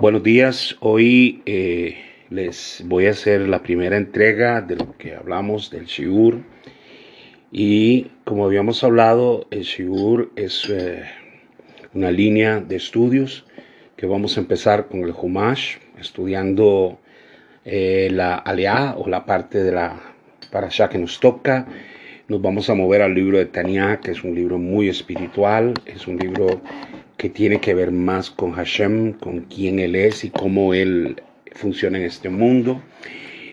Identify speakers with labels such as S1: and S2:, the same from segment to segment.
S1: Buenos días, hoy eh, les voy a hacer la primera entrega de lo que hablamos del Shiur. Y como habíamos hablado, el Shiur es eh, una línea de estudios que vamos a empezar con el Humash, estudiando eh, la Alea o la parte de la Parashá que nos toca. Nos vamos a mover al libro de Tania, que es un libro muy espiritual, es un libro que tiene que ver más con Hashem, con quién Él es y cómo Él funciona en este mundo.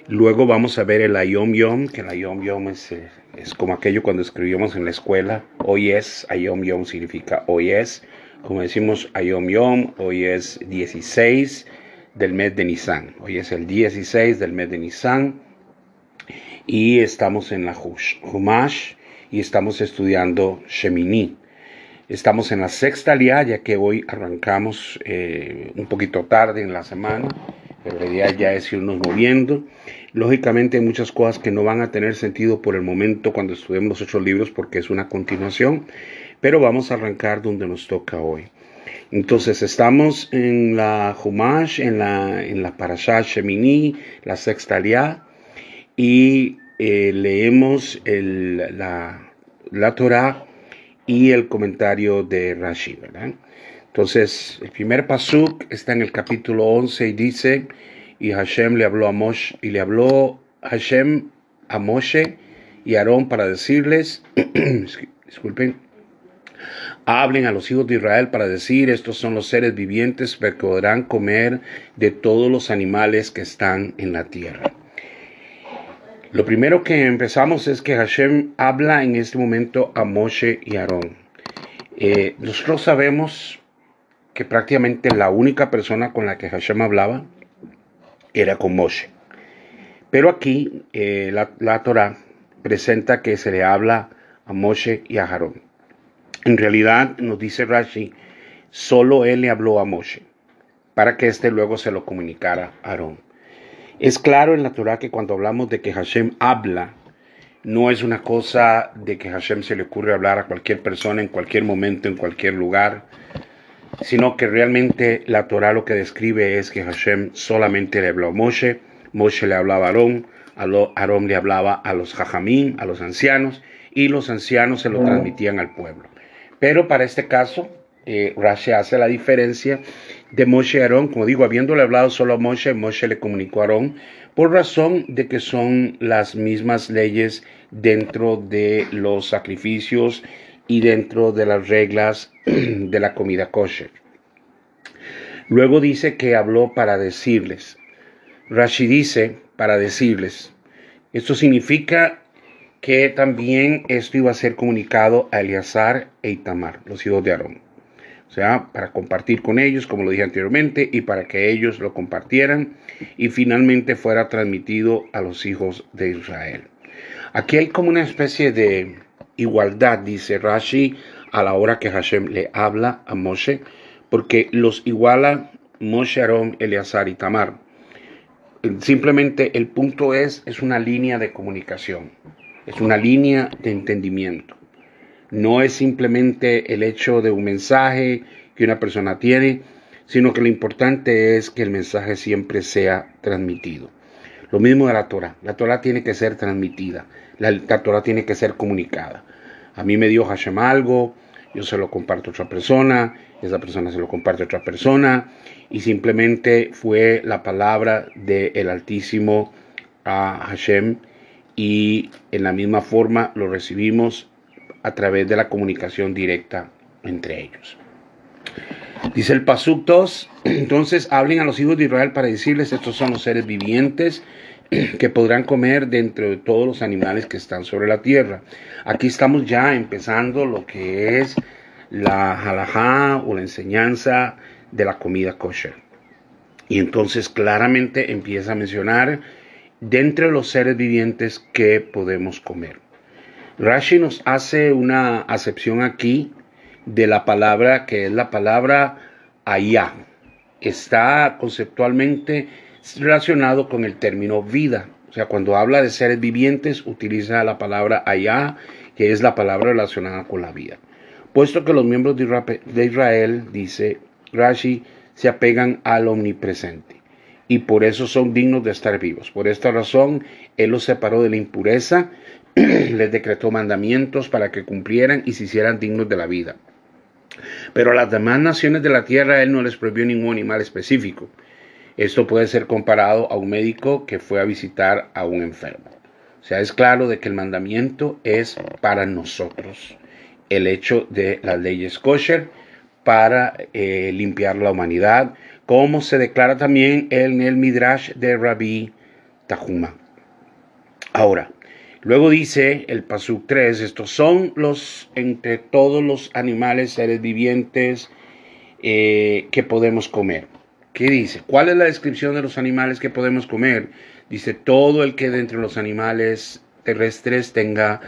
S1: Luego vamos a ver el Ayom Yom, que el Ayom Yom es, eh, es como aquello cuando escribíamos en la escuela. Hoy es, Ayom Yom significa hoy es. Como decimos Ayom Yom, hoy es 16 del mes de Nisan. Hoy es el 16 del mes de Nisan. Y estamos en la Humash y estamos estudiando Shemini. Estamos en la sexta liá, ya que hoy arrancamos eh, un poquito tarde en la semana, pero la ya es irnos moviendo. Lógicamente hay muchas cosas que no van a tener sentido por el momento cuando estudiemos los ocho libros porque es una continuación, pero vamos a arrancar donde nos toca hoy. Entonces estamos en la Humash, en la, en la Parashat Shemini, la sexta liá, y eh, leemos el, la, la Torah y el comentario de Rashi, ¿verdad? Entonces, el primer pasuk está en el capítulo 11 y dice, y Hashem le habló a Moshe, y le habló Hashem a Moshe y Aarón para decirles, disculpen, hablen a los hijos de Israel para decir, estos son los seres vivientes que podrán comer de todos los animales que están en la tierra. Lo primero que empezamos es que Hashem habla en este momento a Moshe y Aarón. Eh, nosotros sabemos que prácticamente la única persona con la que Hashem hablaba era con Moshe. Pero aquí eh, la, la Torah presenta que se le habla a Moshe y a Aarón. En realidad, nos dice Rashi, solo él le habló a Moshe, para que éste luego se lo comunicara a Aarón. Es claro en la Torah que cuando hablamos de que Hashem habla, no es una cosa de que Hashem se le ocurre hablar a cualquier persona en cualquier momento, en cualquier lugar, sino que realmente la Torah lo que describe es que Hashem solamente le habló a Moshe, Moshe le hablaba a Aarón, Aarón le hablaba a los Jajamín, a los ancianos, y los ancianos se lo transmitían al pueblo. Pero para este caso, eh, Rashi hace la diferencia de Moshe y Aarón, como digo, habiéndole hablado solo a Moshe, Moshe le comunicó a Aarón, por razón de que son las mismas leyes dentro de los sacrificios y dentro de las reglas de la comida kosher. Luego dice que habló para decirles. Rashi dice para decirles. Esto significa que también esto iba a ser comunicado a Eleazar e Itamar, los hijos de Aarón sea, para compartir con ellos, como lo dije anteriormente, y para que ellos lo compartieran y finalmente fuera transmitido a los hijos de Israel. Aquí hay como una especie de igualdad, dice Rashi, a la hora que Hashem le habla a Moshe, porque los iguala Moshe, Aarón, Eleazar y Tamar. Simplemente el punto es, es una línea de comunicación, es una línea de entendimiento. No es simplemente el hecho de un mensaje que una persona tiene, sino que lo importante es que el mensaje siempre sea transmitido. Lo mismo de la Torah. La Torah tiene que ser transmitida. La, Torah tiene que ser comunicada. A mí me dio Hashem algo, yo se lo comparto a otra persona, esa persona se lo comparte a otra persona, y simplemente fue la palabra del Altísimo a Hashem, y en la misma forma lo recibimos a través de la comunicación directa entre ellos. Dice el Pasuk 2, entonces hablen a los hijos de Israel para decirles, estos son los seres vivientes que podrán comer dentro de todos los animales que están sobre la tierra. Aquí estamos ya empezando lo que es la halajá o la enseñanza de la comida kosher. Y entonces claramente empieza a mencionar dentro de los seres vivientes que podemos comer. Rashi nos hace una acepción aquí de la palabra que es la palabra ayah. Está conceptualmente relacionado con el término vida. O sea, cuando habla de seres vivientes, utiliza la palabra ayah, que es la palabra relacionada con la vida. Puesto que los miembros de Israel, dice Rashi, se apegan al omnipresente y por eso son dignos de estar vivos. Por esta razón, Él los separó de la impureza, les decretó mandamientos para que cumplieran y se hicieran dignos de la vida. Pero a las demás naciones de la tierra Él no les prohibió ningún animal específico. Esto puede ser comparado a un médico que fue a visitar a un enfermo. O sea, es claro que el mandamiento es para nosotros. El hecho de las leyes kosher para eh, limpiar la humanidad, como se declara también en el Midrash de Rabbi Tahuma. Ahora, luego dice el Pasuk 3, estos son los entre todos los animales, seres vivientes eh, que podemos comer. ¿Qué dice? ¿Cuál es la descripción de los animales que podemos comer? Dice, todo el que de entre los animales terrestres tenga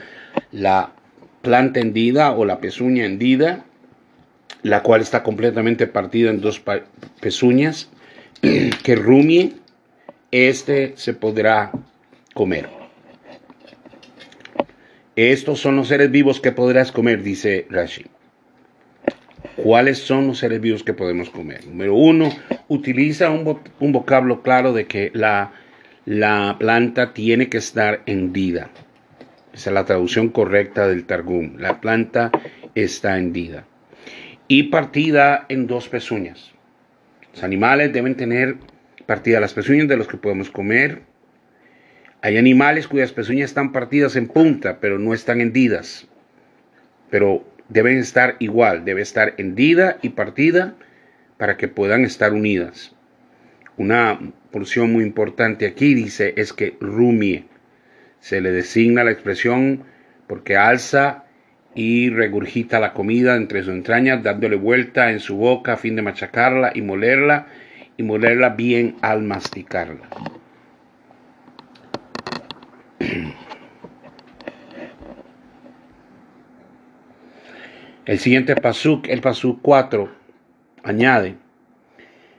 S1: la planta hendida o la pezuña hendida, la cual está completamente partida en dos pezuñas, que rumie, este se podrá comer. Estos son los seres vivos que podrás comer, dice Rashi. ¿Cuáles son los seres vivos que podemos comer? Número uno, utiliza un, un vocablo claro de que la, la planta tiene que estar hendida. Esa es la traducción correcta del Targum. La planta está hendida y partida en dos pezuñas. Los animales deben tener partida las pezuñas de los que podemos comer. Hay animales cuyas pezuñas están partidas en punta, pero no están hendidas. Pero deben estar igual, debe estar hendida y partida para que puedan estar unidas. Una porción muy importante aquí dice es que rumie. Se le designa la expresión porque alza y regurgita la comida entre sus entrañas, dándole vuelta en su boca a fin de machacarla y molerla, y molerla bien al masticarla. El siguiente pasuk, el pasuk 4, añade,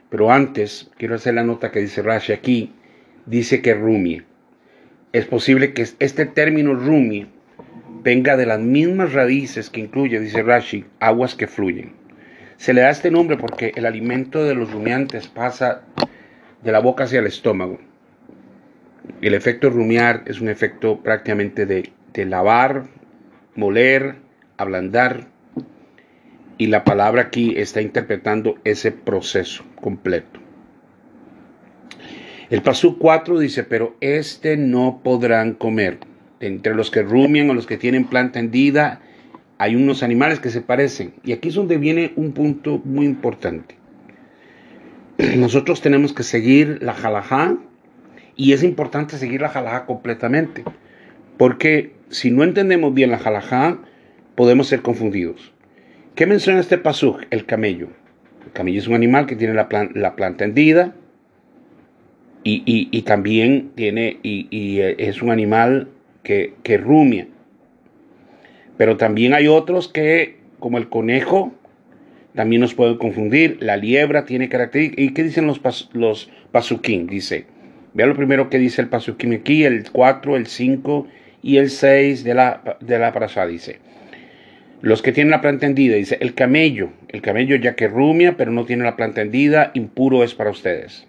S1: pero antes quiero hacer la nota que dice Rashi aquí, dice que rumie. Es posible que este término rumie venga de las mismas raíces que incluye, dice Rashi, aguas que fluyen. Se le da este nombre porque el alimento de los rumiantes pasa de la boca hacia el estómago. El efecto rumiar es un efecto prácticamente de, de lavar, moler, ablandar. Y la palabra aquí está interpretando ese proceso completo. El pasú 4 dice, pero este no podrán comer entre los que rumian o los que tienen planta hendida, hay unos animales que se parecen. Y aquí es donde viene un punto muy importante. Nosotros tenemos que seguir la halajá y es importante seguir la halajá completamente. Porque si no entendemos bien la halajá, podemos ser confundidos. ¿Qué menciona este pasuk? El camello. El camello es un animal que tiene la, planta hendida y, también tiene, y, eh, es un animal que, rumia. Pero también hay otros que, como el conejo, también nos pueden confundir. La liebra tiene características. ¿Y qué dicen los, los pasuquín? Dice, vea lo primero que dice el pasuquín aquí, el 4, el 5 y el 6 de la, de la parasha, dice. Los que tienen la planta hendida, dice, el camello, el camello ya que rumia, pero no tiene la planta hendida, impuro es para ustedes.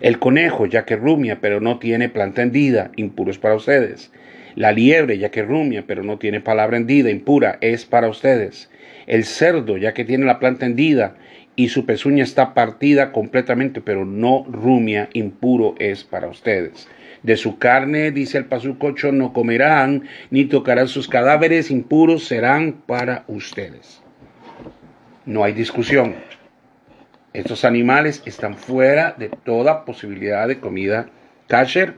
S1: El conejo, ya que rumia, pero no tiene planta hendida, impuro es para ustedes. La liebre, ya que rumia, pero no tiene palabra hendida, impura, es para ustedes. El cerdo, ya que tiene la planta hendida y su pezuña está partida completamente, pero no rumia, impuro es para ustedes. De su carne, dice el pasucocho, no comerán, ni tocarán sus cadáveres, impuros serán para ustedes. No hay discusión. Estos animales están fuera de toda posibilidad de comida kasher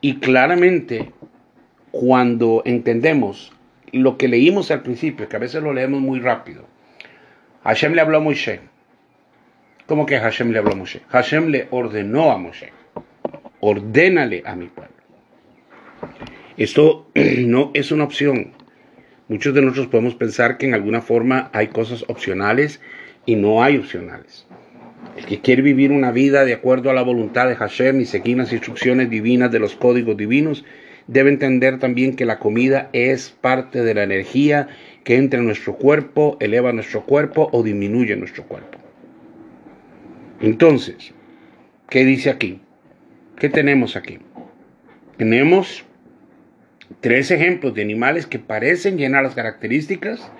S1: y claramente cuando entendemos lo que leímos al principio, que a veces lo leemos muy rápido, Hashem le habló a Moshe. ¿Cómo que Hashem le habló a Moshe? Hashem le ordenó a Moshe. Ordénale a mi pueblo. Esto no es una opción. Muchos de nosotros podemos pensar que en alguna forma hay cosas opcionales y no hay opcionales. El que quiere vivir una vida de acuerdo a la voluntad de Hashem y seguir las instrucciones divinas de los códigos divinos, debe entender también que la comida es parte de la energía que entra en nuestro cuerpo, eleva nuestro cuerpo o disminuye nuestro cuerpo. Entonces, ¿qué dice aquí? ¿Qué tenemos aquí? Tenemos tres ejemplos de animales que parecen llenar las características,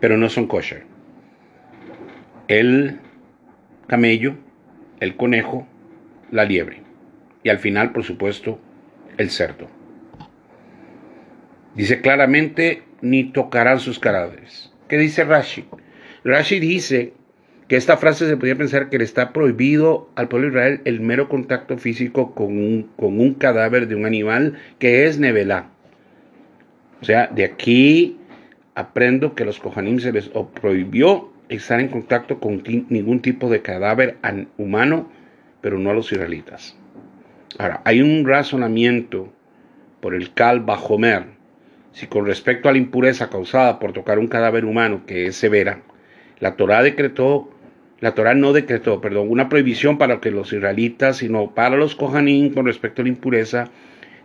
S1: pero no son kosher. El camello, el conejo, la liebre. Y al final, por supuesto, el cerdo. Dice claramente, ni tocarán sus cadáveres. ¿Qué dice Rashi? Rashi dice que esta frase se podría pensar que le está prohibido al pueblo Israel el mero contacto físico con un, con un cadáver de un animal que es nevelá. O sea, de aquí aprendo que los Kohanim se les prohibió estar en contacto con ningún tipo de cadáver humano, pero no a los israelitas. Ahora, hay un razonamiento por el Kal Bajomer, si con respecto a la impureza causada por tocar un cadáver humano que es severa, la Torah decretó la Torah no decretó, perdón, una prohibición para que los israelitas, sino para los kohanim con respecto a la impureza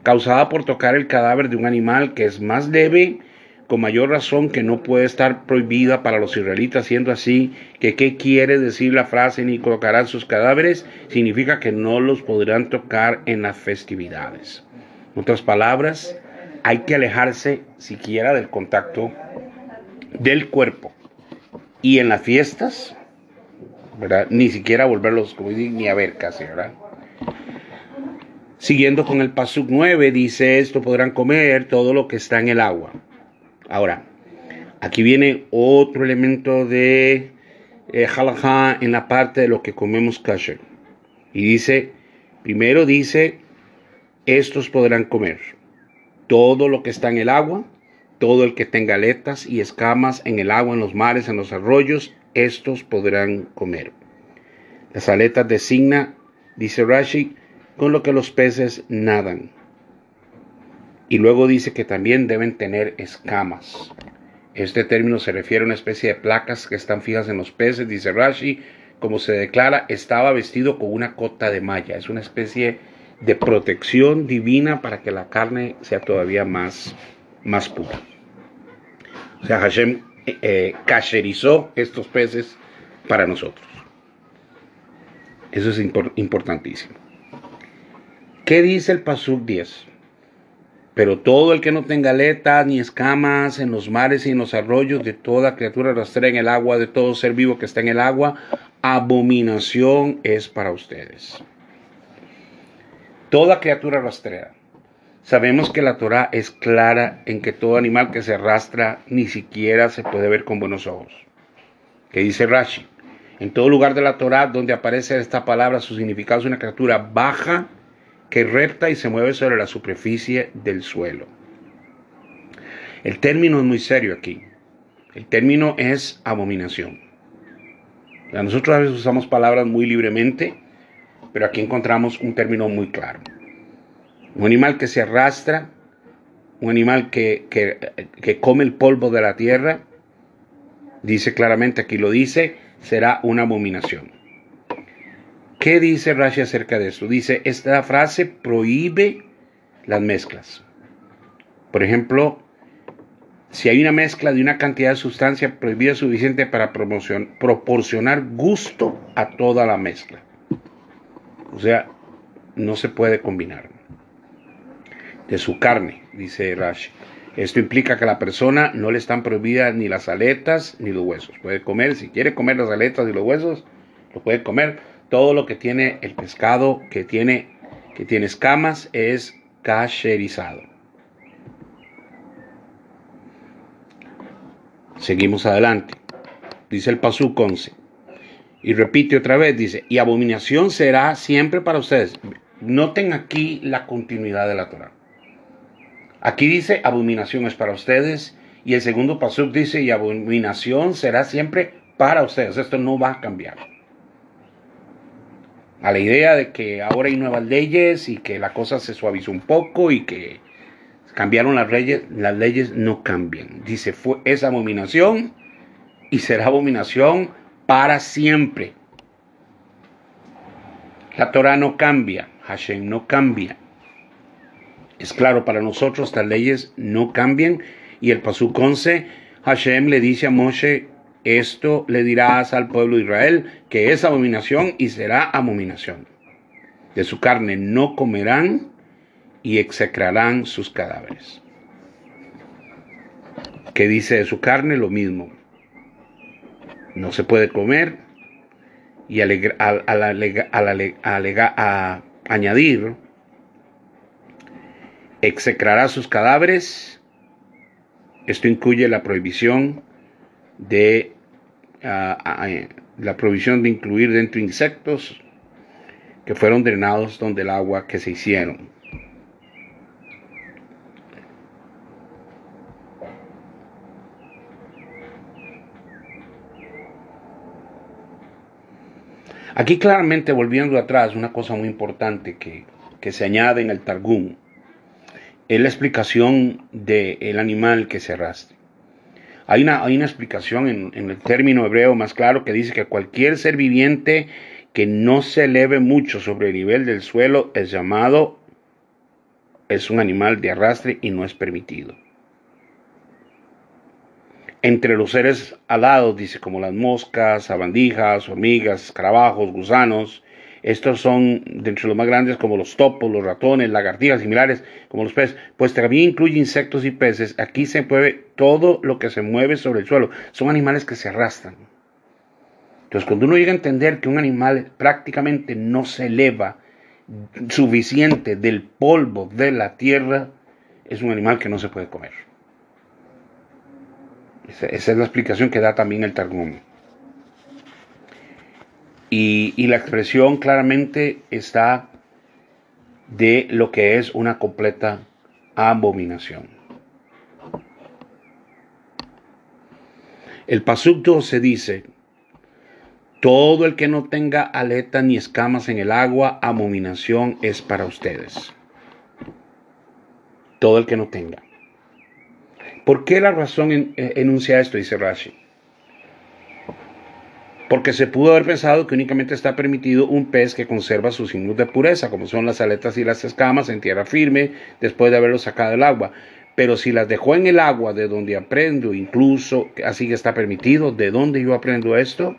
S1: causada por tocar el cadáver de un animal que es más leve, con mayor razón que no puede estar prohibida para los israelitas, siendo así que qué quiere decir la frase ni colocarán sus cadáveres, significa que no los podrán tocar en las festividades. En otras palabras, hay que alejarse siquiera del contacto del cuerpo. Y en las fiestas, ni siquiera volverlos, ni a ver casi, ¿verdad? Siguiendo con el Pasuk 9, dice esto podrán comer todo lo que está en el agua. Ahora, aquí viene otro elemento de eh, en la parte de lo que comemos kasher. Y dice, primero dice, estos podrán comer todo lo que está en el agua, todo el que tenga aletas y escamas en el agua, en los mares, en los arroyos, estos podrán comer. Las aletas designa, dice Rashi, con lo que los peces nadan. Y luego dice que también deben tener escamas. Este término se refiere a una especie de placas que están fijas en los peces, dice Rashi, como se declara, estaba vestido con una cota de malla. Es una especie de protección divina para que la carne sea todavía más, más pura. O sea, Hashem eh, estos peces para nosotros. Eso es importantísimo. ¿Qué dice el Pasuk 10? Pero todo el que no tenga aletas ni escamas en los mares y en los arroyos, de toda criatura rastrera en el agua, de todo ser vivo que está en el agua, abominación es para ustedes. Toda criatura rastrera. Sabemos que la Torah es clara en que todo animal que se arrastra ni siquiera se puede ver con buenos ojos. Que dice Rashi, en todo lugar de la Torah donde aparece esta palabra, su significado es una criatura baja que repta y se mueve sobre la superficie del suelo. El término es muy serio aquí. El término es abominación. nosotros a veces usamos palabras muy libremente, pero aquí encontramos un término muy claro. Un animal que se arrastra, un animal que, que, come el polvo de la tierra, dice claramente, aquí lo dice, será una abominación. ¿Qué dice Rashi acerca de esto? Dice, esta frase prohíbe las mezclas. Por ejemplo, si hay una mezcla de una cantidad de sustancia prohibida suficiente para proporcionar gusto a toda la mezcla. O sea, no se puede combinar de su carne, dice Rashi. Esto implica que a la persona no le están prohibidas ni las aletas ni los huesos. Puede comer, si quiere comer las aletas y los huesos, lo puede comer. Todo lo que tiene el pescado que tiene, que tiene escamas es cacherizado. Seguimos adelante. Dice el Pasú 11. Y repite otra vez, dice, y abominación será siempre para ustedes. Noten aquí la continuidad de la Torah. Aquí dice, abominación es para ustedes. Y el segundo pasuk dice, y abominación será siempre para ustedes. Esto no va a cambiar. A la idea de que ahora hay nuevas leyes y que la cosa se suavizó un poco y que cambiaron las leyes, las leyes no cambian. Dice, fue esa abominación y será abominación para siempre. La Torah no cambia, Hashem no cambia. Es claro, para nosotros estas leyes no cambian y el Pasuk 11, Hashem le dice a Moshe, esto le dirás al pueblo de Israel que es abominación y será abominación. De su carne no comerán y execrarán sus cadáveres. ¿Qué dice de su carne? Lo mismo. No se puede comer y al, a añadir, execrará sus cadáveres. Esto incluye la prohibición de la prohibición de incluir dentro insectos que fueron drenados donde el agua que se hicieron. Aquí claramente volviendo atrás, una cosa muy importante que, se añade en el Targum es la explicación del animal que se arrastre. Hay una, hay una explicación en, en, el término hebreo más claro que dice que cualquier ser viviente que no se eleve mucho sobre el nivel del suelo es llamado, es un animal de arrastre y no es permitido entre los seres alados, dice, como las moscas, sabandijas, hormigas, escarabajos, gusanos. Estos son de los más grandes como los topos, los ratones, lagartijas similares como los peces. Pues también incluye insectos y peces. Aquí se mueve todo lo que se mueve sobre el suelo. Son animales que se arrastran. Entonces cuando uno llega a entender que un animal prácticamente no se eleva suficiente del polvo de la tierra, es un animal que no se puede comer. Esa, es la explicación que da también el Targum. Y, la expresión claramente está de lo que es una completa abominación. El Pasuk se dice, todo el que no tenga aleta ni escamas en el agua, abominación es para ustedes. Todo el que no tenga. ¿Por qué la razón eh, enuncia esto? Dice Rashi. Porque se pudo haber pensado que únicamente está permitido un pez que conserva sus signos de pureza, como son las aletas y las escamas en tierra firme, después de haberlo sacado del agua. Pero si las dejó en el agua de donde aprendo, incluso así que está permitido, ¿de dónde yo aprendo esto?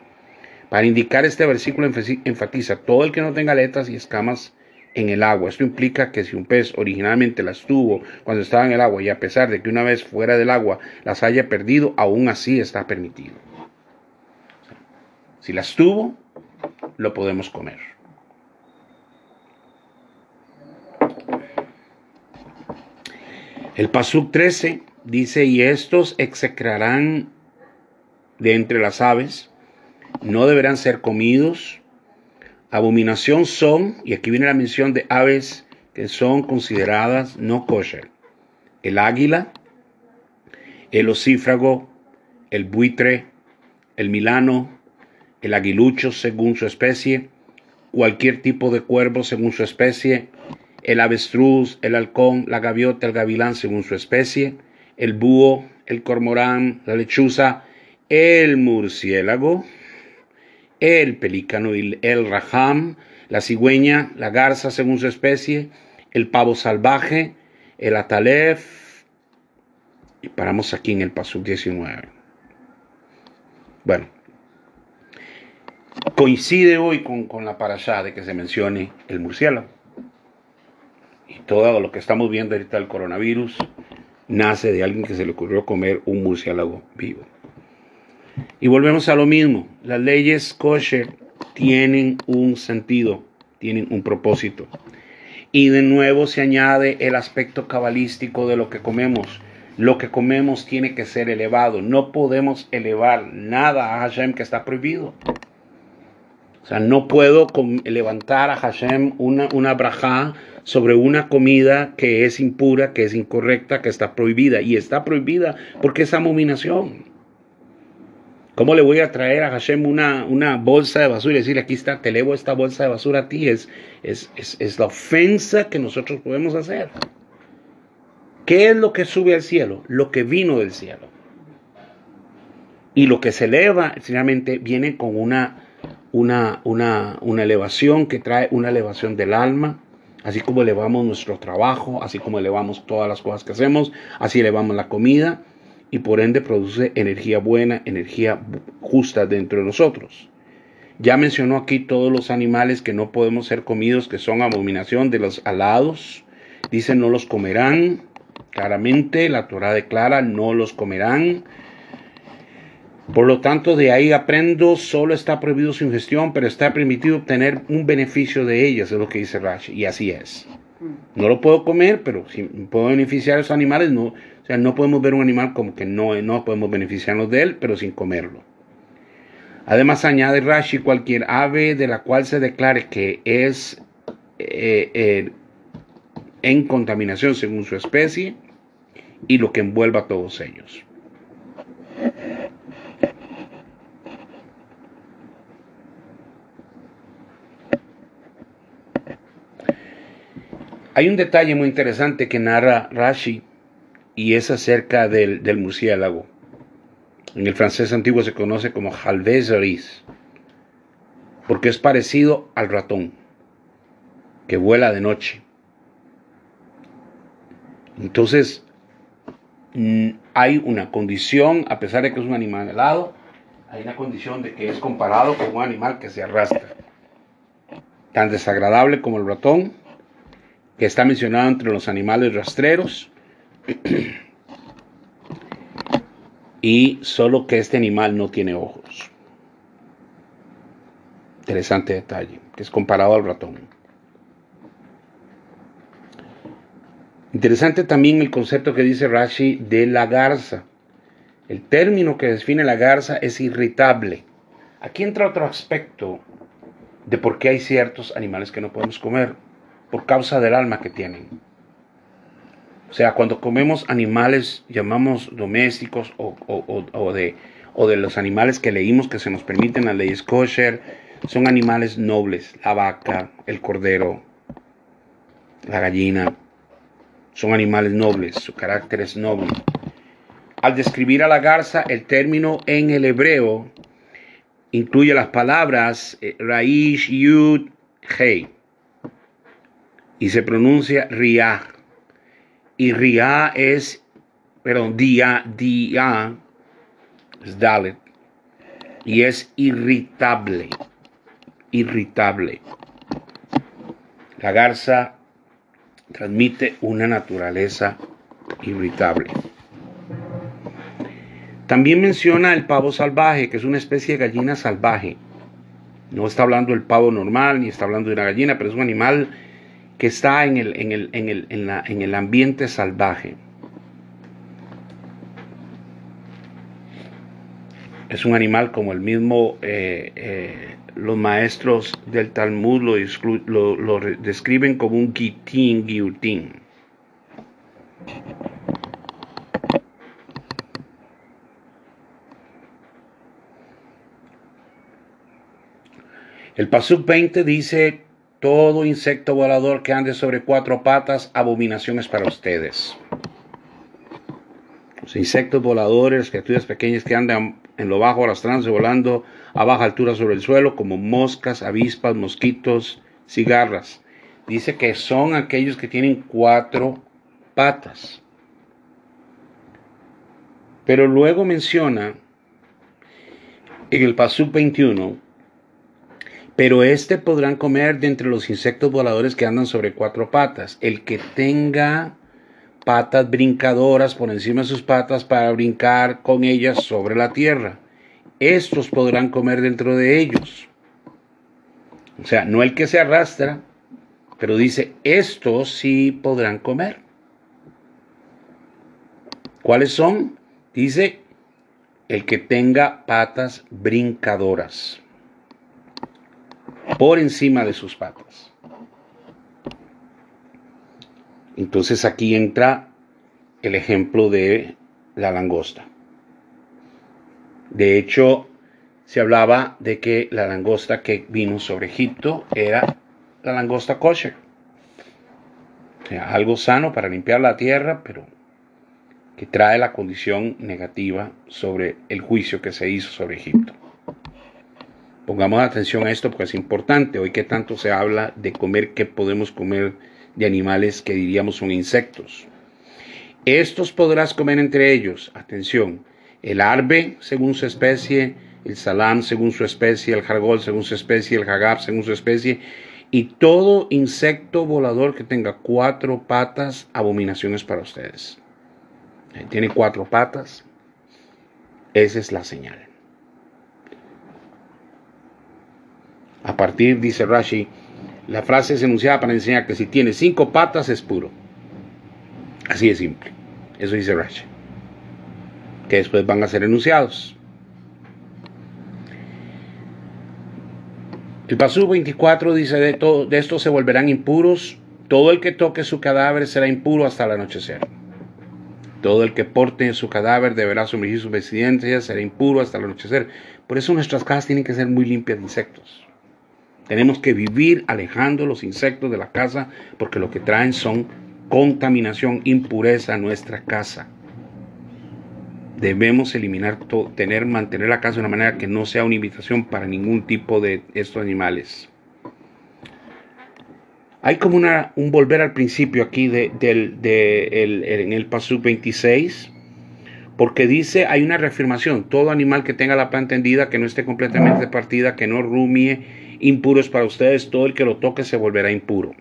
S1: Para indicar este versículo enfatiza, todo el que no tenga aletas y escamas en el agua. Esto implica que si un pez originalmente las tuvo cuando estaba en el agua y a pesar de que una vez fuera del agua las haya perdido, aún así está permitido. Si las tuvo, lo podemos comer. El Pasuk 13 dice, y estos execrarán de entre las aves, no deberán ser comidos, Abominación son, y aquí viene la mención de aves que son consideradas no kosher. El águila, el ocífrago, el buitre, el milano, el aguilucho según su especie, cualquier tipo de cuervo según su especie, el avestruz, el halcón, la gaviota, el gavilán según su especie, el búho, el cormorán, la lechuza, el murciélago, el pelícano el rajam, la cigüeña, la garza según su especie, el pavo salvaje, el atalef. Y paramos aquí en el paso 19. Bueno, coincide hoy con, la parashá de que se mencione el murciélago. Y todo lo que estamos viendo ahorita del coronavirus nace de alguien que se le ocurrió comer un murciélago vivo. Y volvemos a lo mismo, las leyes kosher tienen un sentido, tienen un propósito. Y de nuevo se añade el aspecto cabalístico de lo que comemos. Lo que comemos tiene que ser elevado. No podemos elevar nada a Hashem que está prohibido. O sea, no puedo levantar a Hashem una, una braja sobre una comida que es impura, que es incorrecta, que está prohibida. Y está prohibida porque es abominación. ¿Cómo le voy a traer a Hashem una, una bolsa de basura y decirle, aquí está, te elevo esta bolsa de basura a ti? Es, es, es, la ofensa que nosotros podemos hacer. ¿Qué es lo que sube al cielo? Lo que vino del cielo. Y lo que se eleva, finalmente, viene con una, una, una, una elevación que trae una elevación del alma, así como elevamos nuestro trabajo, así como elevamos todas las cosas que hacemos, así elevamos la comida y por ende produce energía buena, energía justa dentro de nosotros. Ya mencionó aquí todos los animales que no podemos ser comidos, que son abominación de los alados. Dice no los comerán. Claramente la Torah declara no los comerán. Por lo tanto, de ahí aprendo, solo está prohibido su ingestión, pero está permitido obtener un beneficio de ellas, es lo que dice Rashi, y así es. No lo puedo comer, pero si puedo beneficiar a los animales, no, o sea, no podemos ver un animal como que no, no podemos beneficiarnos de él, pero sin comerlo. Además añade Rashi cualquier ave de la cual se declare que es eh, eh, en contaminación según su especie y lo que envuelva a todos ellos. Hay un detalle muy interesante que narra Rashi y es acerca del, murciélago. En el francés antiguo se conoce como halvezeris, porque es parecido al ratón, que vuela de noche. Entonces, mm, hay una condición, a pesar de que es un animal helado, hay una condición de que es comparado con un animal que se arrastra. Tan desagradable como el ratón, que está mencionado entre los animales rastreros. y solo que este animal no tiene ojos. Interesante detalle, que es comparado al ratón. Interesante también el concepto que dice Rashi de la garza. El término que define la garza es irritable. Aquí entra otro aspecto de por qué hay ciertos animales que no podemos comer por causa del alma que tienen. O sea, cuando comemos animales, llamamos domésticos o, de, o de los animales que leímos que se nos permiten las leyes kosher, son animales nobles. La vaca, el cordero, la gallina, son animales nobles, su carácter es noble. Al describir a la garza, el término en el hebreo incluye las palabras eh, Raish, Yud, Hei y se pronuncia Ria. Y Ria es, perdón, Dia, Dia, es Dalet. Y es irritable, irritable. La garza transmite una naturaleza irritable. También menciona el pavo salvaje, que es una especie de gallina salvaje. No está hablando del pavo normal, ni está hablando de una gallina, pero es un animal que está en el, en el, en el, en la, en el ambiente salvaje. Es un animal como el mismo, eh, eh, los maestros del Talmud lo, describen como un gitín, guillotín. El Pasuk 20 dice todo insecto volador que ande sobre cuatro patas, abominaciones para ustedes. Los insectos voladores, criaturas pequeñas que andan en lo bajo, arrastrándose, volando a baja altura sobre el suelo, como moscas, avispas, mosquitos, cigarras. Dice que son aquellos que tienen cuatro patas. Pero luego menciona en el Pasuk 21 pero este podrán comer de entre los insectos voladores que andan sobre cuatro patas. El que tenga patas brincadoras por encima de sus patas para brincar con ellas sobre la tierra. Estos podrán comer dentro de ellos. O sea, no el que se arrastra, pero dice, estos sí podrán comer. ¿Cuáles son? Dice, el que tenga patas brincadoras por encima de sus patas. Entonces aquí entra el ejemplo de la langosta. De hecho, se hablaba de que la langosta que vino sobre Egipto era la langosta kosher. O sea, algo sano para limpiar la tierra, pero que trae la condición negativa sobre el juicio que se hizo sobre Egipto. Pongamos atención a esto porque es importante. Hoy que tanto se habla de comer, qué podemos comer de animales que diríamos son insectos. Estos podrás comer entre ellos, atención, el arbe según su especie, el salam según su especie, el jargol según su especie, el jagab según su especie, y todo insecto volador que tenga cuatro patas, abominaciones para ustedes. Tiene cuatro patas, esa es la señal. A partir, dice Rashi, la frase es enunciada para enseñar que si tiene cinco patas es puro. Así de simple. Eso dice Rashi. Que después van a ser enunciados. El Pasú 24 dice, de, todo, de estos se volverán impuros, todo el que toque su cadáver será impuro hasta el anochecer. Todo el que porte su cadáver deberá sumergir sus vestimentas, será impuro hasta el anochecer. Por eso nuestras casas tienen que ser muy limpias de insectos. Tenemos que vivir alejando los insectos de la casa porque lo que traen son contaminación, impureza a nuestra casa debemos eliminar, tener, mantener la casa de una manera que no sea una invitación para ningún tipo de estos animales. Hay como una, un volver al principio aquí en el Pasú 26, porque dice, hay una reafirmación, todo animal que tenga la planta tendida, que no esté completamente partida, que no rumie, impuro es para ustedes, todo el que lo toque se volverá impuro.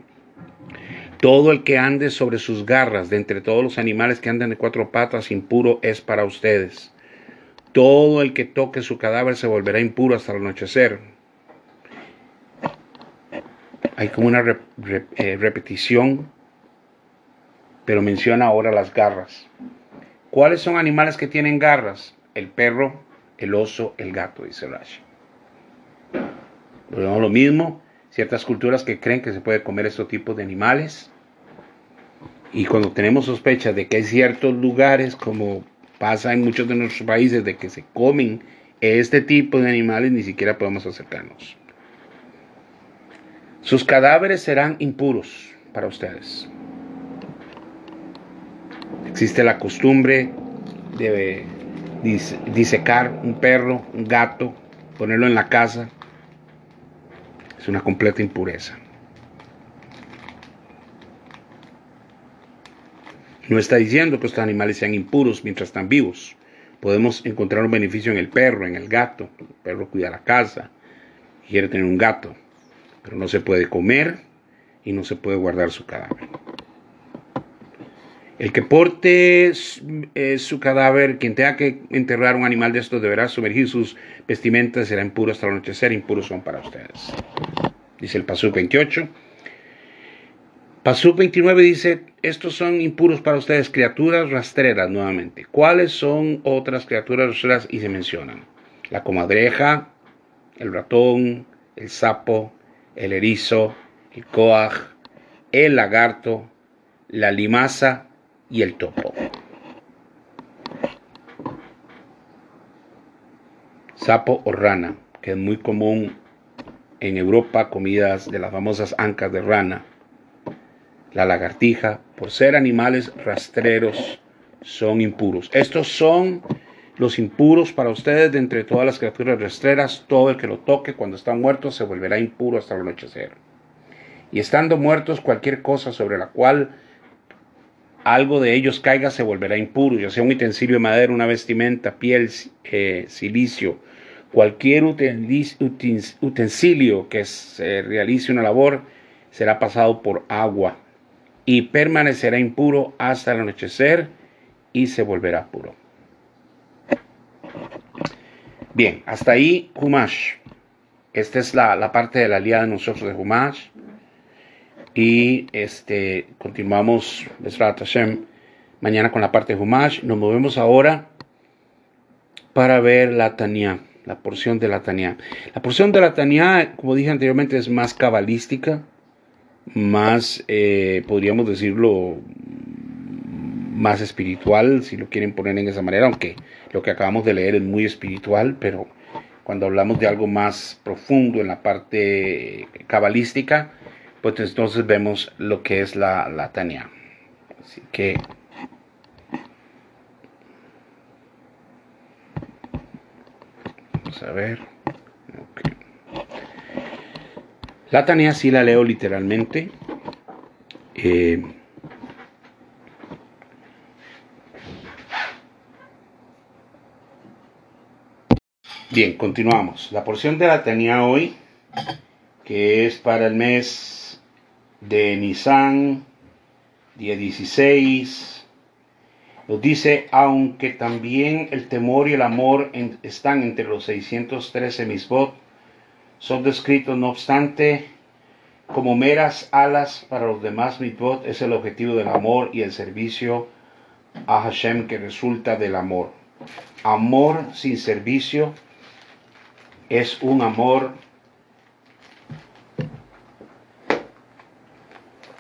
S1: Todo el que ande sobre sus garras, de entre todos los animales que andan de cuatro patas, impuro es para ustedes. Todo el que toque su cadáver se volverá impuro hasta el anochecer. Hay como una eh, repetición, pero menciona ahora las garras. ¿Cuáles son animales que tienen garras? El perro, el oso, el gato, dice Rashi. Lo mismo, ciertas culturas que creen que se puede comer estos tipos de animales. Y cuando tenemos sospechas de que hay ciertos lugares, como pasa en muchos de nuestros países, de que se comen este tipo de animales, ni siquiera podemos acercarnos. Sus cadáveres serán impuros para ustedes. Existe la costumbre de disecar un perro, un gato, ponerlo en la casa una completa impureza. No está diciendo que estos animales sean impuros mientras están vivos. Podemos encontrar un beneficio en el perro, en el gato. El perro cuida la casa, quiere tener un gato, pero no se puede comer y no se puede guardar su cadáver. El que porte eh, su cadáver, quien tenga que enterrar un animal de estos, deberá sumergir sus vestimentas, será impuro hasta el anochecer, impuros son para ustedes. Dice el Pasuk 28. Pasuk 29 dice, estos son impuros para ustedes, criaturas rastreras nuevamente. ¿Cuáles son otras criaturas rastreras? Y se mencionan. La comadreja, el ratón, el sapo, el erizo, el coaj, el lagarto, la limaza, y el topo. Sapo o rana, que es muy común en Europa, comidas de las famosas ancas de rana. La lagartija, por ser animales rastreros, son impuros. Estos son los impuros para ustedes de entre todas las criaturas rastreras. Todo el que lo toque cuando está muerto se volverá impuro hasta el anochecer. Y estando muertos, cualquier cosa sobre la cual algo de ellos caiga se volverá impuro, ya sea un utensilio de madera, una vestimenta, piel, eh, silicio, cualquier utensilio que se realice una labor será pasado por agua y permanecerá impuro hasta el anochecer y se volverá puro. Bien, hasta ahí Humash. Esta es la, parte de la aliada de nosotros de Humash. Y este, continuamos, mañana con la parte de Humash. Nos movemos ahora para ver la Tania, la porción de la Tania. La porción de la Tania, como dije anteriormente, es más cabalística, más, eh, podríamos decirlo, más espiritual, si lo quieren poner en esa manera, aunque lo que acabamos de leer es muy espiritual, pero cuando hablamos de algo más profundo en la parte cabalística, pues entonces vemos lo que es la, la Tania. Así que vamos a ver. Okay. La Tania sí la leo literalmente. Eh, bien, continuamos. La porción de la Tania hoy, que es para el mes de Nisan, día 16, nos dice, aunque también el temor y el amor están entre los 613 misbot, son descritos no obstante como meras alas para los demás mitzvot es el objetivo del amor y el servicio a Hashem que resulta del amor. Amor sin servicio es un amor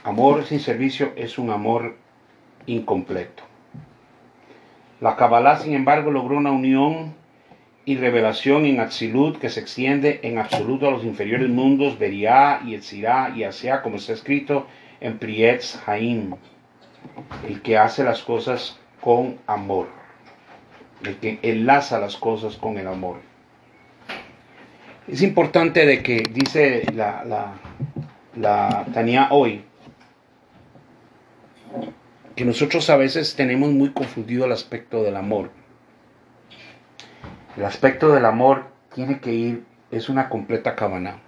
S1: Amor sin servicio es un amor incompleto. La Kabbalah, sin embargo, logró una unión y revelación en Atzilut que se extiende en absoluto a los inferiores mundos, Beriah y Etzirah y Asia, como está escrito en Prietz Haim, el que hace las cosas con amor, el que enlaza las cosas con el amor. Es importante de que dice la, la, la Tania hoy, que nosotros a veces tenemos muy confundido el aspecto del amor. El aspecto del amor tiene que ir, es una completa cabana.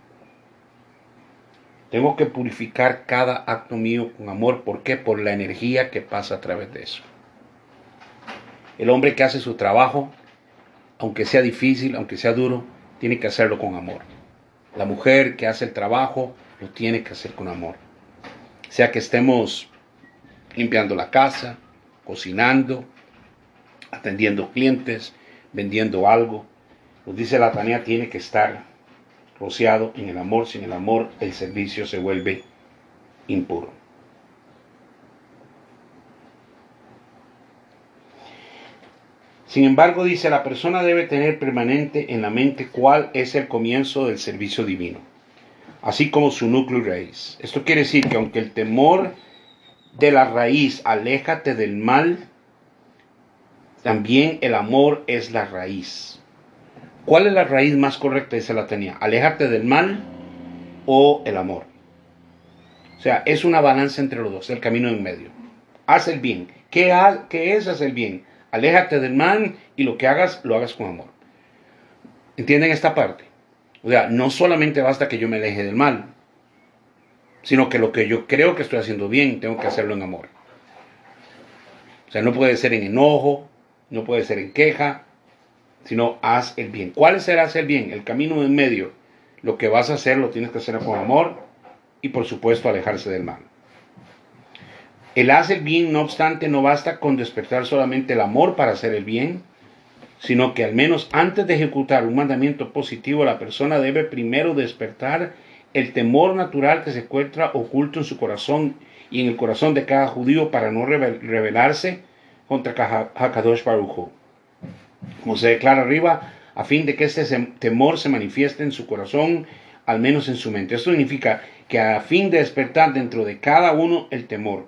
S1: Tengo que purificar cada acto mío con amor. ¿Por qué? Por la energía que pasa a través de eso. El hombre que hace su trabajo, aunque sea difícil, aunque sea duro, tiene que hacerlo con amor. La mujer que hace el trabajo, lo tiene que hacer con amor. Sea que estemos limpiando la casa, cocinando, atendiendo clientes, vendiendo algo. Nos dice la Tania, tiene que estar rociado en el amor. Sin el amor, el servicio se vuelve impuro. Sin embargo, dice, la persona debe tener permanente en la mente cuál es el comienzo del servicio divino, así como su núcleo y raíz. Esto quiere decir que aunque el temor de la raíz, aléjate del mal, también el amor es la raíz. ¿Cuál es la raíz más correcta? Dice la tenía. Aléjate del mal o el amor. O sea, es una balanza entre los dos, el camino en medio. Haz el bien. ¿Qué, ¿Qué es hacer el bien? Aléjate del mal y lo que hagas, lo hagas con amor. ¿Entienden esta parte? O sea, no solamente basta que yo me aleje del mal, sino que lo que yo creo que estoy haciendo bien, tengo que hacerlo en amor. O sea, no puede ser en enojo, no puede ser en queja, sino haz el bien. ¿Cuál será hacer bien? El camino en medio. Lo que vas a hacer lo tienes que hacer con amor y por supuesto alejarse del mal. El hacer el bien, no obstante, no basta con despertar solamente el amor para hacer el bien, sino que al menos antes de ejecutar un mandamiento positivo, la persona debe primero despertar el temor natural que se encuentra oculto en su corazón y en el corazón de cada judío para no rebelarse contra Hakadosh Baruch Como se declara arriba, a fin de que este temor se manifieste en su corazón, al menos en su mente. Esto significa que a fin de despertar dentro de cada uno el temor,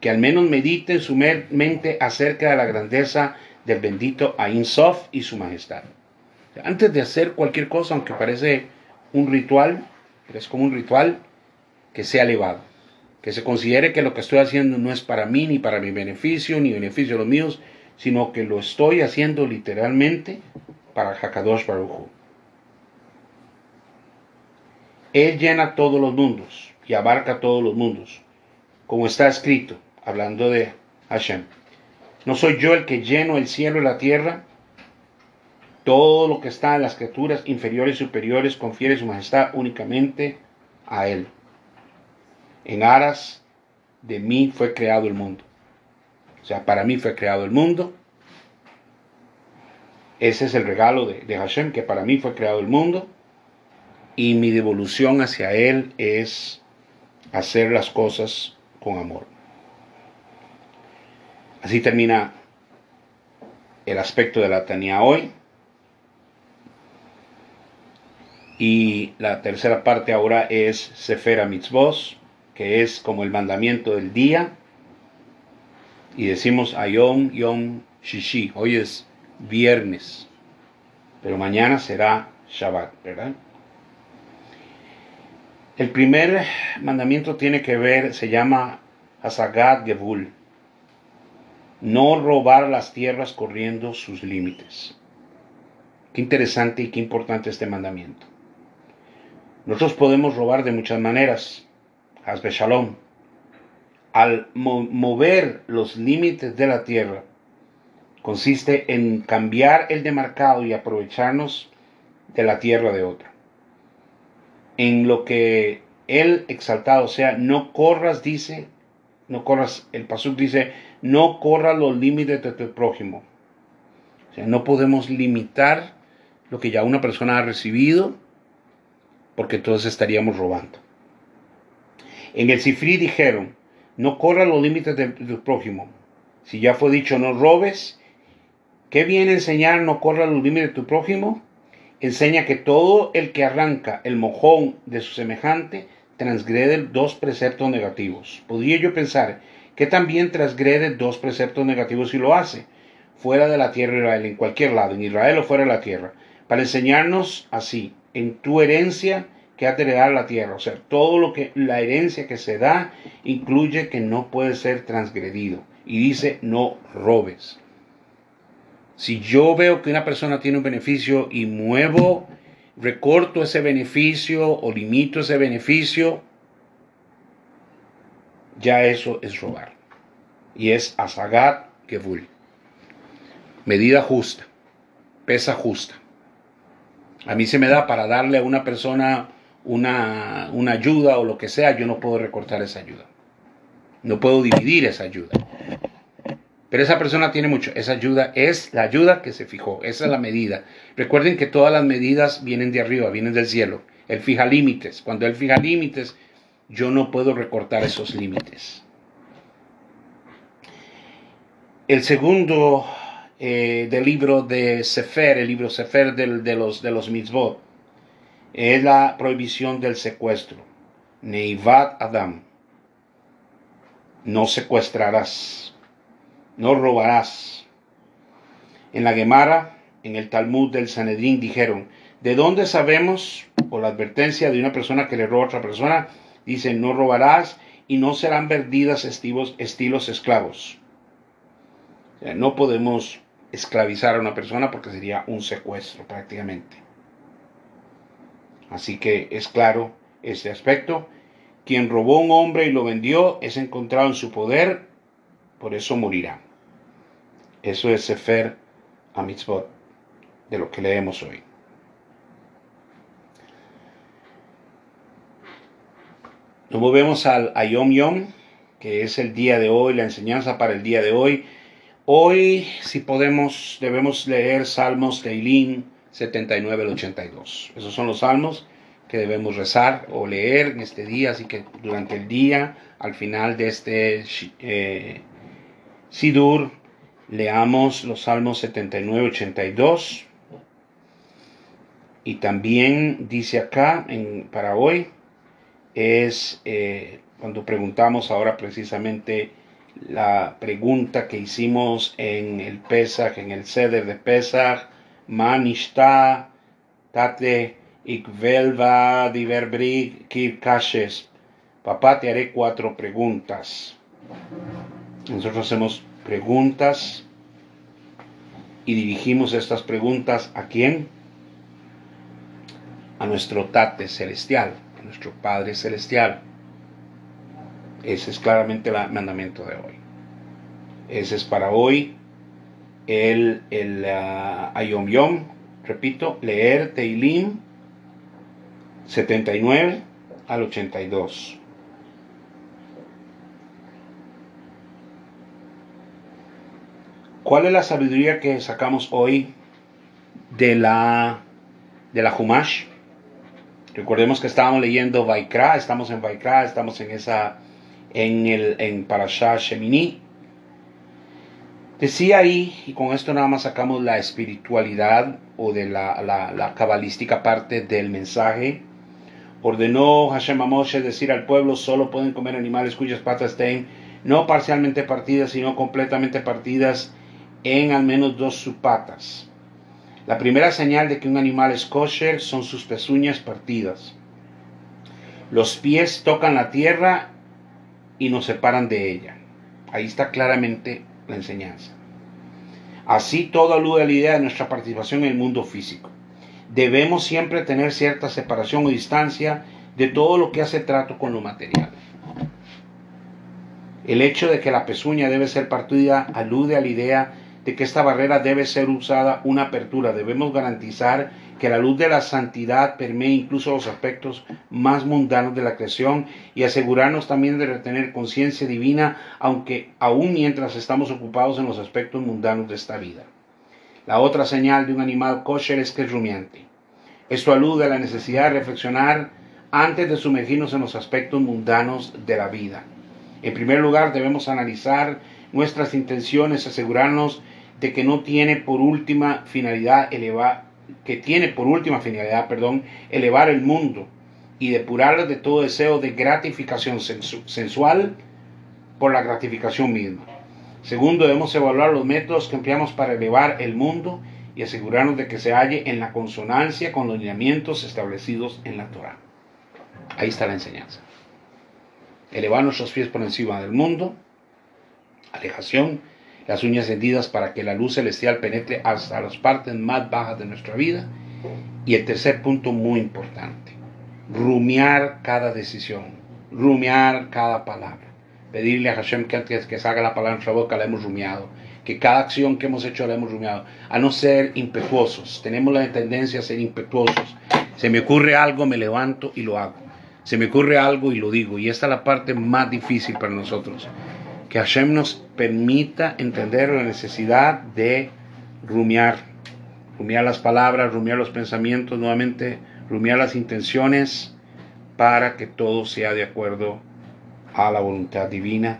S1: que al menos medite en su mente acerca de la grandeza del bendito Ain Sof y su majestad. Antes de hacer cualquier cosa, aunque parece un ritual, es como un ritual, que sea elevado que se considere que lo que estoy haciendo no es para mí, ni para mi beneficio, ni beneficio de los míos, sino que lo estoy haciendo literalmente para Hakadosh Baruch Él llena todos los mundos y abarca todos los mundos, como está escrito, hablando de Hashem. ¿No soy yo el que lleno el cielo y la tierra? Todo lo que está en las criaturas inferiores y superiores confiere su majestad únicamente a Él. En aras de mí fue creado el mundo. O sea, para mí fue creado el mundo. Ese es el regalo de, Hashem, que para mí fue creado el mundo. Y mi devolución hacia Él es hacer las cosas con amor. Así termina el aspecto de la Tania hoy. Y la tercera parte ahora es Sefera Mitzvos que es como el mandamiento del día, y decimos Ayom Yom Shishi, hoy es viernes, pero mañana será Shabbat, ¿verdad? El primer mandamiento tiene que ver, se llama Hasagat Gevul, no robar las tierras corriendo sus límites. Qué interesante y qué importante este mandamiento. Nosotros podemos robar de muchas maneras. Hazbe Shalom. Al mover los límites de la tierra, consiste en cambiar el demarcado y aprovecharnos de la tierra de otra. En lo que el exaltado sea, no corras, dice, no corras, el pasuk dice, no corras los límites de tu prójimo. O sea, no podemos limitar lo que ya una persona ha recibido, porque entonces estaríamos robando. En el Sifri dijeron, no corras los límites de tu prójimo. Si ya fue dicho, no robes, ¿qué viene a enseñar no corras los límites de tu prójimo? Enseña que todo el que arranca el mojón de su semejante transgrede dos preceptos negativos. Podría yo pensar que también transgrede dos preceptos negativos si lo hace, fuera de la tierra de Israel, en cualquier lado, en Israel o fuera de la tierra para enseñarnos así, en tu herencia que has de heredar la tierra. O sea, todo lo que la herencia que se da incluye que no puede ser transgredido. Y dice, no robes. Si yo veo que una persona tiene un beneficio y muevo, recorto ese beneficio o limito ese beneficio, ya eso es robar. Y es asagat kevul. Medida justa, pesa justa a mí se me da para darle a una persona una, una ayuda o lo que sea, yo no puedo recortar esa ayuda. No puedo dividir esa ayuda. Pero esa persona tiene mucho. Esa ayuda es la ayuda que se fijó. Esa es la medida. Recuerden que todas las medidas vienen de arriba, vienen del cielo. Él fija límites. Cuando Él fija límites, yo no puedo recortar esos límites. El segundo eh, del libro de Sefer, el libro Sefer de, los, de los mitzvot, es la prohibición del secuestro. Neivat Adam. No secuestrarás, no robarás. En la Gemara, en el Talmud del Sanedrín, dijeron, ¿de dónde sabemos, por la advertencia de una persona que le roba a otra persona, dice, no robarás y no serán vendidas estilos, estilos esclavos? no podemos esclavizar a una persona porque sería un secuestro prácticamente. Así que es claro este aspecto. Quien robó un hombre y lo vendió es encontrado en su poder, por eso morirá. Eso es Sefer Amitzvot, de lo que leemos hoy. Nos movemos al Ayom Yom, que es el día de hoy, la enseñanza para el día de hoy. Hoy, si podemos, debemos leer Salmos de Ilín 79 al 82. Esos son los salmos que debemos rezar o leer en este día, así que durante el día, al final de este eh, Sidur, leamos los salmos 79 82. Y también dice acá, en, para hoy, es eh, cuando preguntamos ahora precisamente la pregunta que hicimos en el Pesach, en el Seder de Pesach, Manishta, Tate, Ikvelva, Diverbrig, Kirkashes. Papá, te haré cuatro preguntas. Nosotros hacemos preguntas y dirigimos estas preguntas a quién? A nuestro Tate celestial, a nuestro Padre celestial. Ese es claramente el mandamiento de hoy. Ese es para hoy el, el uh, Ayom Yom, repito, leer Teilim 79 al 82. ¿Cuál es la sabiduría que sacamos hoy de la de la Humash? Recordemos que estábamos leyendo Vaikra, estamos en Vaikra, estamos en esa en, el, en Parashah Shemini. Decía ahí, y con esto nada más sacamos la espiritualidad o de la, la, cabalística parte del mensaje. Ordenó Hashem a Moshe decir al pueblo, solo pueden comer animales cuyas patas estén no parcialmente partidas, sino completamente partidas en al menos dos subpatas. La primera señal de que un animal es kosher son sus pezuñas partidas. Los pies tocan la tierra y nos separan de ella. Ahí está claramente la enseñanza. Así todo alude a la idea de nuestra participación en el mundo físico. Debemos siempre tener cierta separación o distancia de todo lo que hace trato con lo material. El hecho de que la pezuña debe ser partida alude a la idea de que esta barrera debe ser usada una apertura. Debemos garantizar que la luz de la santidad permee incluso los aspectos más mundanos de la creación y asegurarnos también de retener conciencia divina, aunque aún mientras estamos ocupados en los aspectos mundanos de esta vida. La otra señal de un animal kosher es que es rumiante. Esto alude a la necesidad de reflexionar antes de sumergirnos en los aspectos mundanos de la vida. En primer lugar, debemos analizar nuestras intenciones, asegurarnos de que no tiene por última finalidad elevar, que tiene por última finalidad, perdón, elevar el mundo y depurarlo de todo deseo de gratificación sensual por la gratificación misma. Segundo, debemos evaluar los métodos que empleamos para elevar el mundo y asegurarnos de que se halle en la consonancia con los lineamientos establecidos en la Torah. Ahí está la enseñanza. Elevar nuestros pies por encima del mundo, alejación, las uñas hendidas para que la luz celestial penetre hasta las partes más bajas de nuestra vida. Y el tercer punto muy importante, rumiar cada decisión, rumiar cada palabra. Pedirle a Hashem que antes que salga la palabra en nuestra boca la hemos rumiado, que cada acción que hemos hecho la hemos rumiado, a no ser impetuosos. Tenemos la tendencia a ser impetuosos. Se me ocurre algo, me levanto y lo hago. Se me ocurre algo y lo digo. Y esta es la parte más difícil para nosotros que Hashem nos permita entender la necesidad de rumiar, rumiar las palabras, rumiar los pensamientos, nuevamente rumiar las intenciones para que todo sea de acuerdo a la voluntad divina.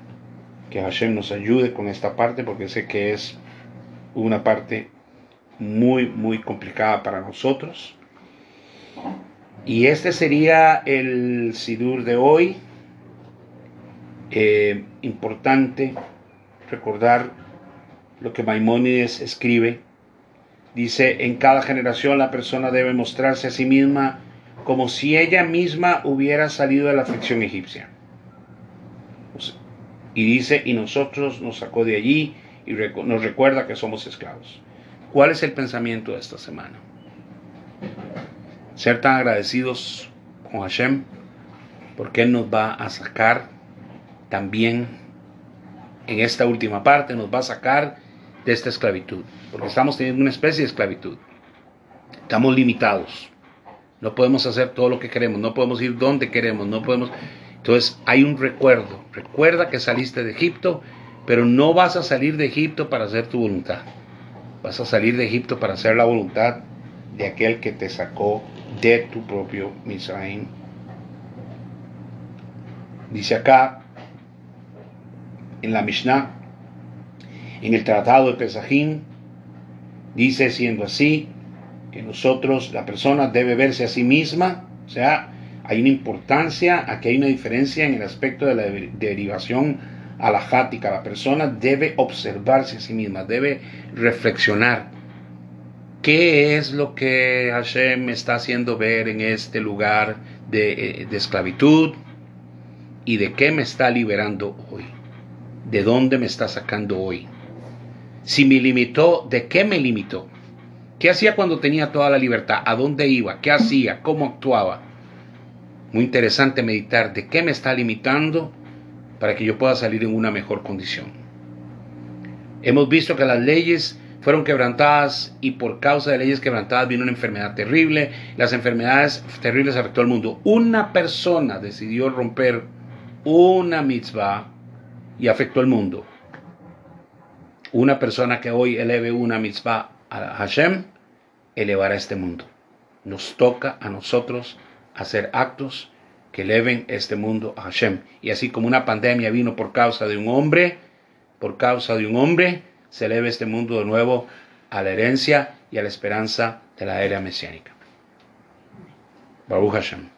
S1: Que Hashem nos ayude con esta parte porque sé que es una parte muy, muy complicada para nosotros. Y este sería el Sidur de hoy. Eh, importante recordar lo que Maimónides escribe. Dice, en cada generación la persona debe mostrarse a sí misma como si ella misma hubiera salido de la aflicción egipcia. Y dice, y nosotros nos sacó de allí y nos recuerda que somos esclavos. ¿Cuál es el pensamiento de esta semana? Ser tan agradecidos con Hashem porque Él nos va a sacar también en esta última parte nos va a sacar de esta esclavitud, porque estamos teniendo una especie de esclavitud. Estamos limitados. No podemos hacer todo lo que queremos, no podemos ir donde queremos, no podemos... Entonces hay un recuerdo. Recuerda que saliste de Egipto, pero no vas a salir de Egipto para hacer tu voluntad. Vas a salir de Egipto para hacer la voluntad de aquel que te sacó de tu propio Misraim. Dice acá, en la Mishnah, en el Tratado de Pesajín, dice siendo así, que nosotros, la persona debe verse a sí misma, o sea, hay una importancia, aquí hay una diferencia en el aspecto de la derivación alajática. La persona debe observarse a sí misma, debe reflexionar. ¿Qué es lo que Hashem me está haciendo ver en este lugar eh, de esclavitud? ¿Y de qué me está liberando hoy? ¿De dónde me está sacando hoy? Si me limitó, ¿de qué me limitó? ¿Qué hacía cuando tenía toda la libertad? ¿A dónde iba? ¿Qué hacía? ¿Cómo actuaba? Muy interesante meditar de qué me está limitando para que yo pueda salir en una mejor condición. Hemos visto que las leyes fueron quebrantadas y por causa de leyes quebrantadas vino una enfermedad terrible. Las enfermedades terribles afectó al mundo. Una persona decidió romper una mitzvah y afectó al mundo. Una persona que hoy eleve una mitzvah a Hashem, elevará este mundo. Nos toca a nosotros hacer actos que eleven este mundo a Hashem. Y así como una pandemia vino por causa de un hombre, por causa de un hombre, se eleve este mundo de nuevo a la herencia y a la esperanza de la era mesiánica. Baruch Hashem.